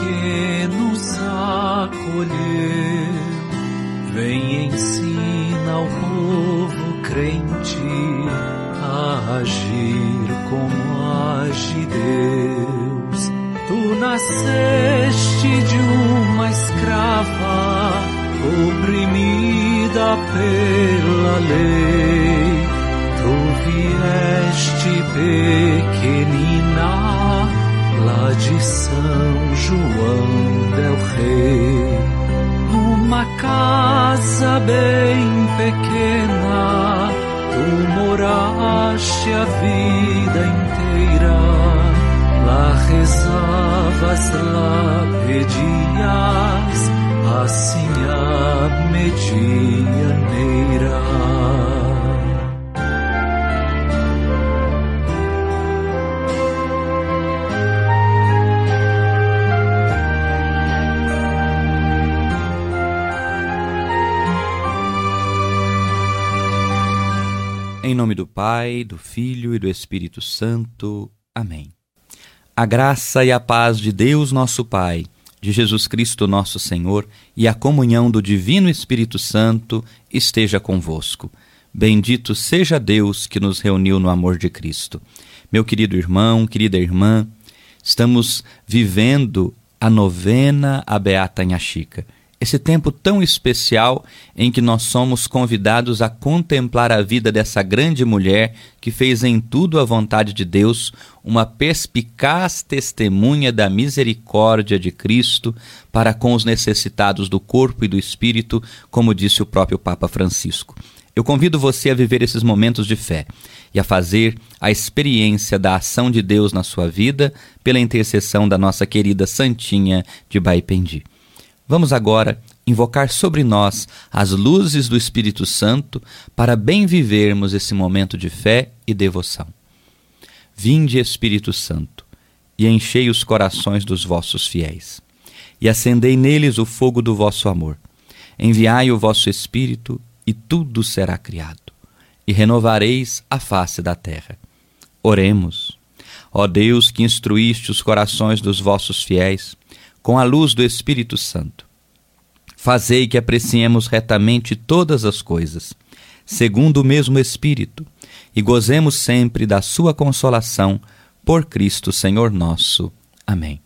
pequenos acolheu. Vem ensina ao povo crente a agir como age Deus. Tu nasceste de uma escrava oprimida pela lei. Tu vieste pequenina de São João del Rei, numa casa bem pequena, tu moraste a vida inteira. Lá rezavas, lá pedias, assim a medianeira. Do Pai, do Filho e do Espírito Santo. Amém. A graça e a paz de Deus, nosso Pai, de Jesus Cristo, nosso Senhor, e a comunhão do Divino Espírito Santo esteja convosco. Bendito seja Deus que nos reuniu no amor de Cristo. Meu querido irmão, querida irmã, estamos vivendo a novena à Beata Chica esse tempo tão especial em que nós somos convidados a contemplar a vida dessa grande mulher que fez em tudo a vontade de Deus, uma perspicaz testemunha da misericórdia de Cristo para com os necessitados do corpo e do espírito, como disse o próprio Papa Francisco. Eu convido você a viver esses momentos de fé e a fazer a experiência da ação de Deus na sua vida pela intercessão da nossa querida Santinha de Baipendi. Vamos agora invocar sobre nós as luzes do Espírito Santo para bem vivermos esse momento de fé e devoção. Vinde, Espírito Santo, e enchei os corações dos vossos fiéis, e acendei neles o fogo do vosso amor. Enviai o vosso Espírito, e tudo será criado, e renovareis a face da terra. Oremos. Ó Deus, que instruíste os corações dos vossos fiéis, com a luz do Espírito Santo. Fazei que apreciemos retamente todas as coisas, segundo o mesmo Espírito, e gozemos sempre da Sua consolação, por Cristo Senhor nosso. Amém.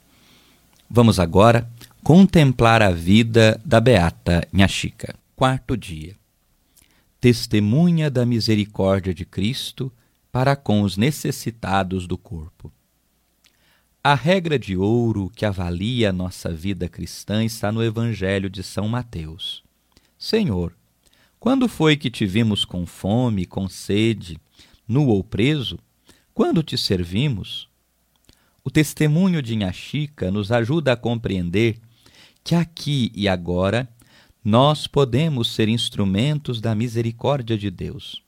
Vamos agora contemplar a vida da Beata Nhaxica. Quarto dia. Testemunha da misericórdia de Cristo para com os necessitados do corpo. A regra de ouro que avalia a nossa vida cristã está no Evangelho de São Mateus. Senhor, quando foi que te vimos com fome, com sede, nu ou preso? Quando te servimos? O testemunho de Inhaxica nos ajuda a compreender que aqui e agora nós podemos ser instrumentos da misericórdia de Deus.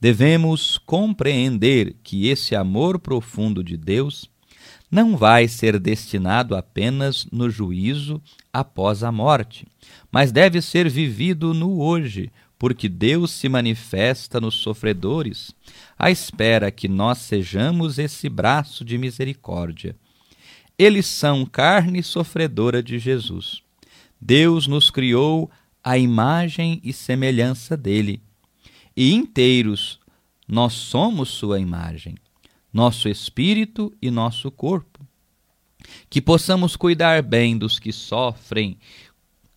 Devemos compreender que esse amor profundo de Deus não vai ser destinado apenas no juízo após a morte, mas deve ser vivido no hoje, porque Deus se manifesta nos sofredores, à espera que nós sejamos esse braço de misericórdia. Eles são carne sofredora de Jesus. Deus nos criou à imagem e semelhança dele, e inteiros nós somos sua imagem nosso espírito e nosso corpo. Que possamos cuidar bem dos que sofrem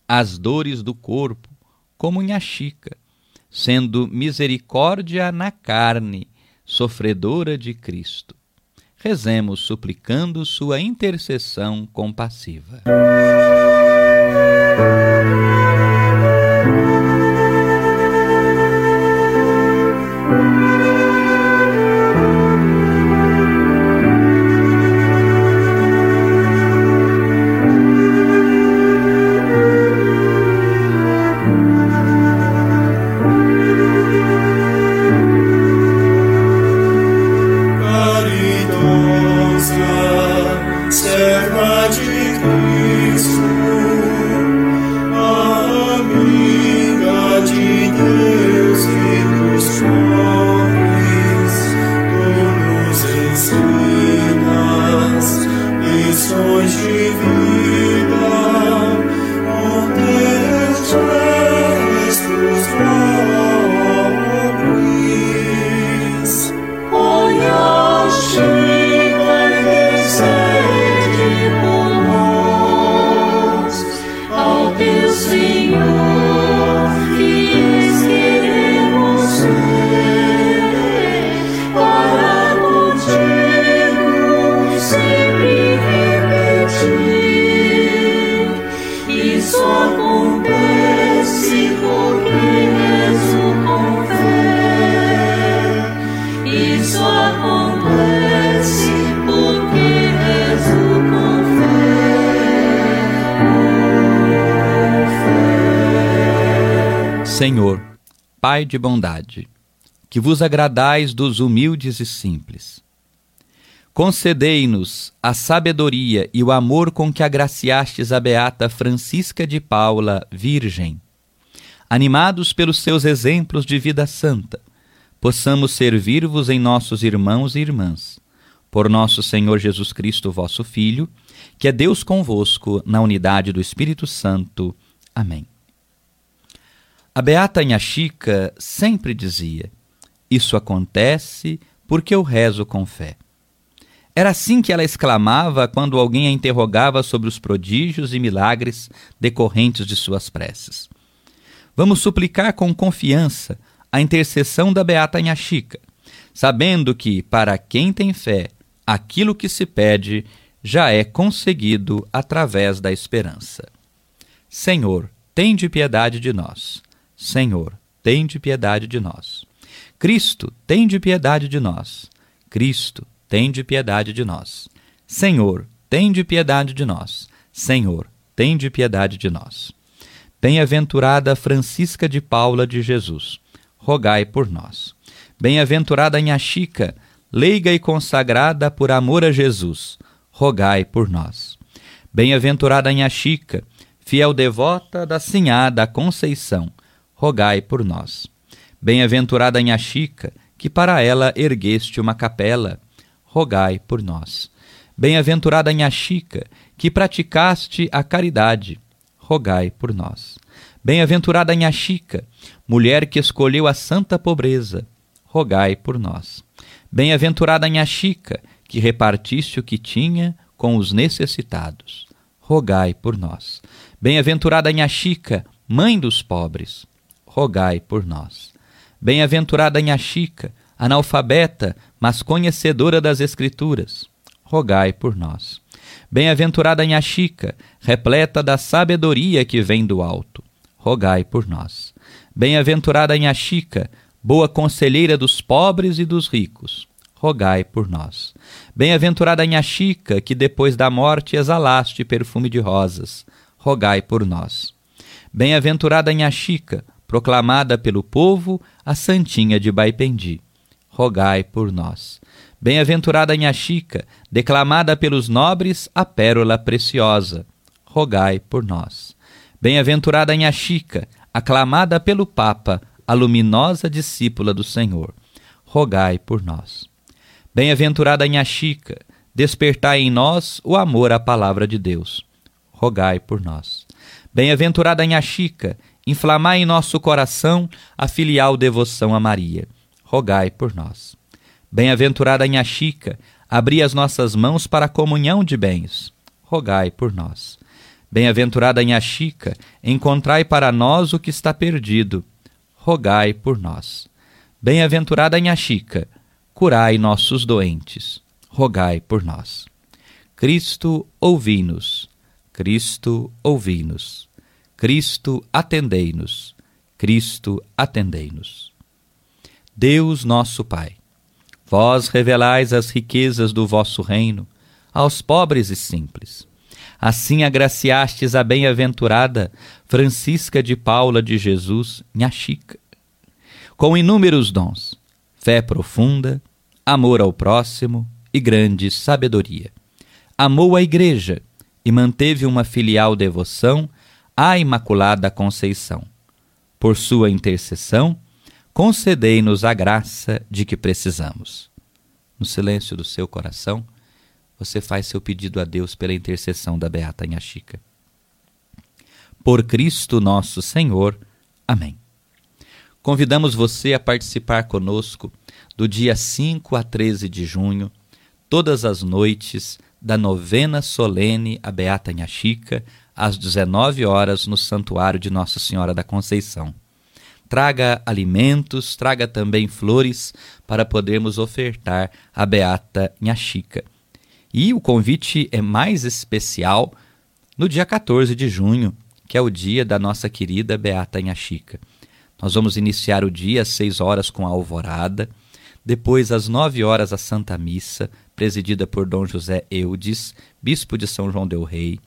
as dores do corpo, como Nhaxica, sendo misericórdia na carne, sofredora de Cristo. Rezemos suplicando sua intercessão compassiva. Senhor, Pai de bondade, que vos agradais dos humildes e simples. Concedei-nos a sabedoria e o amor com que agraciastes a beata Francisca de Paula, Virgem. Animados pelos seus exemplos de vida santa, possamos servir-vos em nossos irmãos e irmãs. Por nosso Senhor Jesus Cristo, vosso Filho, que é Deus convosco, na unidade do Espírito Santo. Amém. A beata Inha Chica sempre dizia: Isso acontece porque eu rezo com fé. Era assim que ela exclamava quando alguém a interrogava sobre os prodígios e milagres decorrentes de suas preces. Vamos suplicar com confiança a intercessão da Beata Inha Chica, sabendo que, para quem tem fé, aquilo que se pede já é conseguido através da esperança. Senhor, tende piedade de nós. Senhor, tende piedade de nós. Cristo, tende piedade de nós. Cristo, tende piedade de nós. Senhor, tende piedade de nós. Senhor, tende piedade de nós. Bem-aventurada Francisca de Paula de Jesus, rogai por nós. Bem-aventurada Inha Chica, leiga e consagrada por amor a Jesus, rogai por nós. Bem-aventurada Inha Chica, fiel devota da Sinhá da Conceição, rogai por nós. Bem-aventurada Inha Chica, que para ela ergueste uma capela, rogai por nós. Bem-aventurada Inha Chica, que praticaste a caridade, rogai por nós. Bem-aventurada Inha Chica, mulher que escolheu a santa pobreza, rogai por nós. Bem-aventurada Inha Chica, que repartiste o que tinha com os necessitados, rogai por nós. Bem-aventurada Inha Chica, mãe dos pobres, rogai por nós. Bem-aventurada Inha Chica, analfabeta, mas conhecedora das Escrituras, rogai por nós. Bem-aventurada Inha Chica, repleta da sabedoria que vem do alto, rogai por nós. Bem-aventurada Inha Chica, boa conselheira dos pobres e dos ricos, rogai por nós. Bem-aventurada Inha Chica, que depois da morte exalaste perfume de rosas, rogai por nós. Bem-aventurada Inha Chica, proclamada pelo povo a Santinha de Baipendi, rogai por nós. Bem-aventurada Inha Chica, declamada pelos nobres a pérola preciosa, rogai por nós. Bem-aventurada Inha Chica, aclamada pelo Papa, a luminosa discípula do Senhor, rogai por nós. Bem-aventurada Inha Chica, despertai em nós o amor à palavra de Deus, rogai por nós. Bem-aventurada Inha Chica, inflamai em nosso coração a filial devoção a Maria, rogai por nós. Bem-aventurada Inha Chica, abri as nossas mãos para a comunhão de bens, rogai por nós. Bem-aventurada Inha Chica, encontrai para nós o que está perdido, rogai por nós. Bem-aventurada Inha Chica, curai nossos doentes, rogai por nós. Cristo, ouvi-nos. Cristo, ouvi-nos. Cristo, atendei-nos. Cristo, atendei-nos. Deus nosso Pai, vós revelais as riquezas do vosso reino aos pobres e simples. Assim agraciastes a bem-aventurada Francisca de Paula de Jesus, minha Chica, com inúmeros dons, fé profunda, amor ao próximo e grande sabedoria. Amou a Igreja e manteve uma filial devoção à Imaculada Conceição. Por sua intercessão, concedei-nos a graça de que precisamos. No silêncio do seu coração, você faz seu pedido a Deus pela intercessão da Beata Inha Chica. Por Cristo nosso Senhor. Amém. Convidamos você a participar conosco do dia 5 a 13 de junho, todas as noites, da novena solene a Beata Inha Chica, às 19 horas, no Santuário de Nossa Senhora da Conceição traga alimentos, traga também flores para podermos ofertar a Beata Chica. E o convite é mais especial no dia 14 de junho, que é o dia da nossa querida Beata Chica. Nós vamos iniciar o dia às 6 horas com a alvorada, depois às 9 horas a Santa Missa, presidida por Dom José Eudes, bispo de São João del Rei.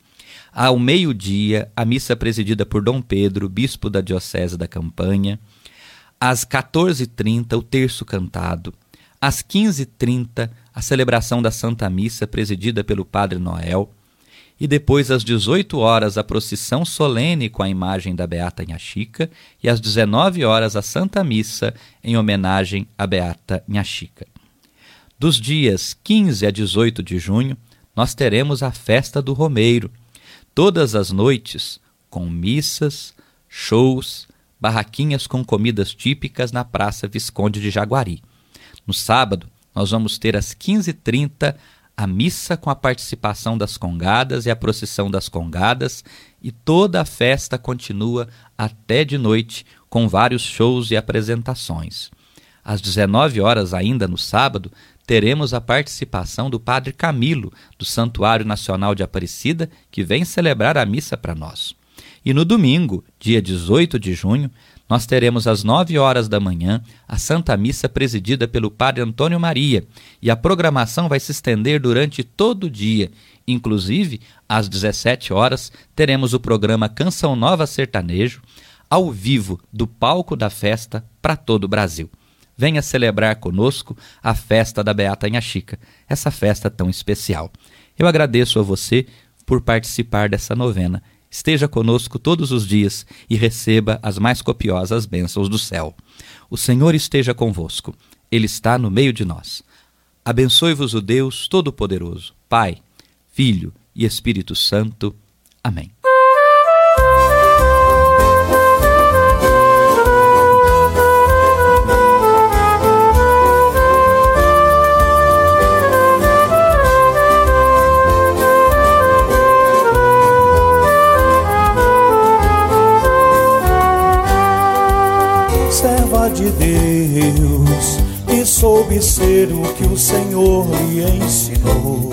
Ao meio-dia, a missa presidida por Dom Pedro, bispo da Diocese da Campanha. Às 14h30, o terço cantado. Às 15h30, a celebração da Santa Missa presidida pelo Padre Noel. E depois, às 18 horas, a procissão solene com a imagem da Beata Inhaxica. E às 19 horas, a Santa Missa em homenagem à Beata Inhaxica. Dos dias 15 a 18 de junho, nós teremos a festa do Romeiro, todas as noites, com missas, shows, barraquinhas com comidas típicas na Praça Visconde de Jaguari. No sábado, nós vamos ter às 15h30 a missa com a participação das congadas e a procissão das congadas, e toda a festa continua até de noite com vários shows e apresentações. Às 19 horas ainda no sábado, teremos a participação do Padre Camilo, do Santuário Nacional de Aparecida, que vem celebrar a missa para nós. E no domingo, dia 18 de junho, nós teremos às 9 horas da manhã a Santa Missa presidida pelo Padre Antônio Maria, e a programação vai se estender durante todo o dia. Inclusive, às 17 horas, teremos o programa Canção Nova Sertanejo, ao vivo do palco da festa para todo o Brasil venha celebrar conosco a festa da Beata Inhaxica, essa festa tão especial. Eu agradeço a você por participar dessa novena. Esteja conosco todos os dias e receba as mais copiosas bênçãos do céu. O Senhor esteja convosco, Ele está no meio de nós. Abençoe-vos o Deus Todo-Poderoso, Pai, Filho e Espírito Santo. Amém. De Deus e soube ser o que o Senhor lhe ensinou.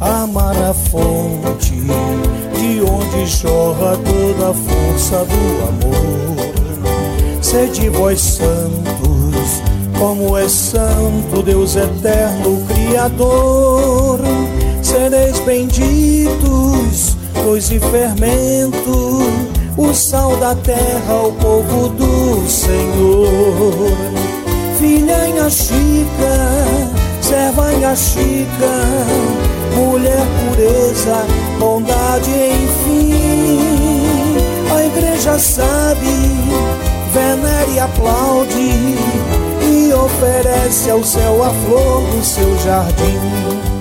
Amar a fonte de onde jorra toda a força do amor. Sede vós santos, como é santo Deus eterno Criador. Sereis benditos, dois e fermento o sal da terra, o povo do Senhor. Filha em Chica, serva em Chica, mulher pureza, bondade, enfim. A igreja sabe, venera e aplaude, e oferece ao céu a flor do seu jardim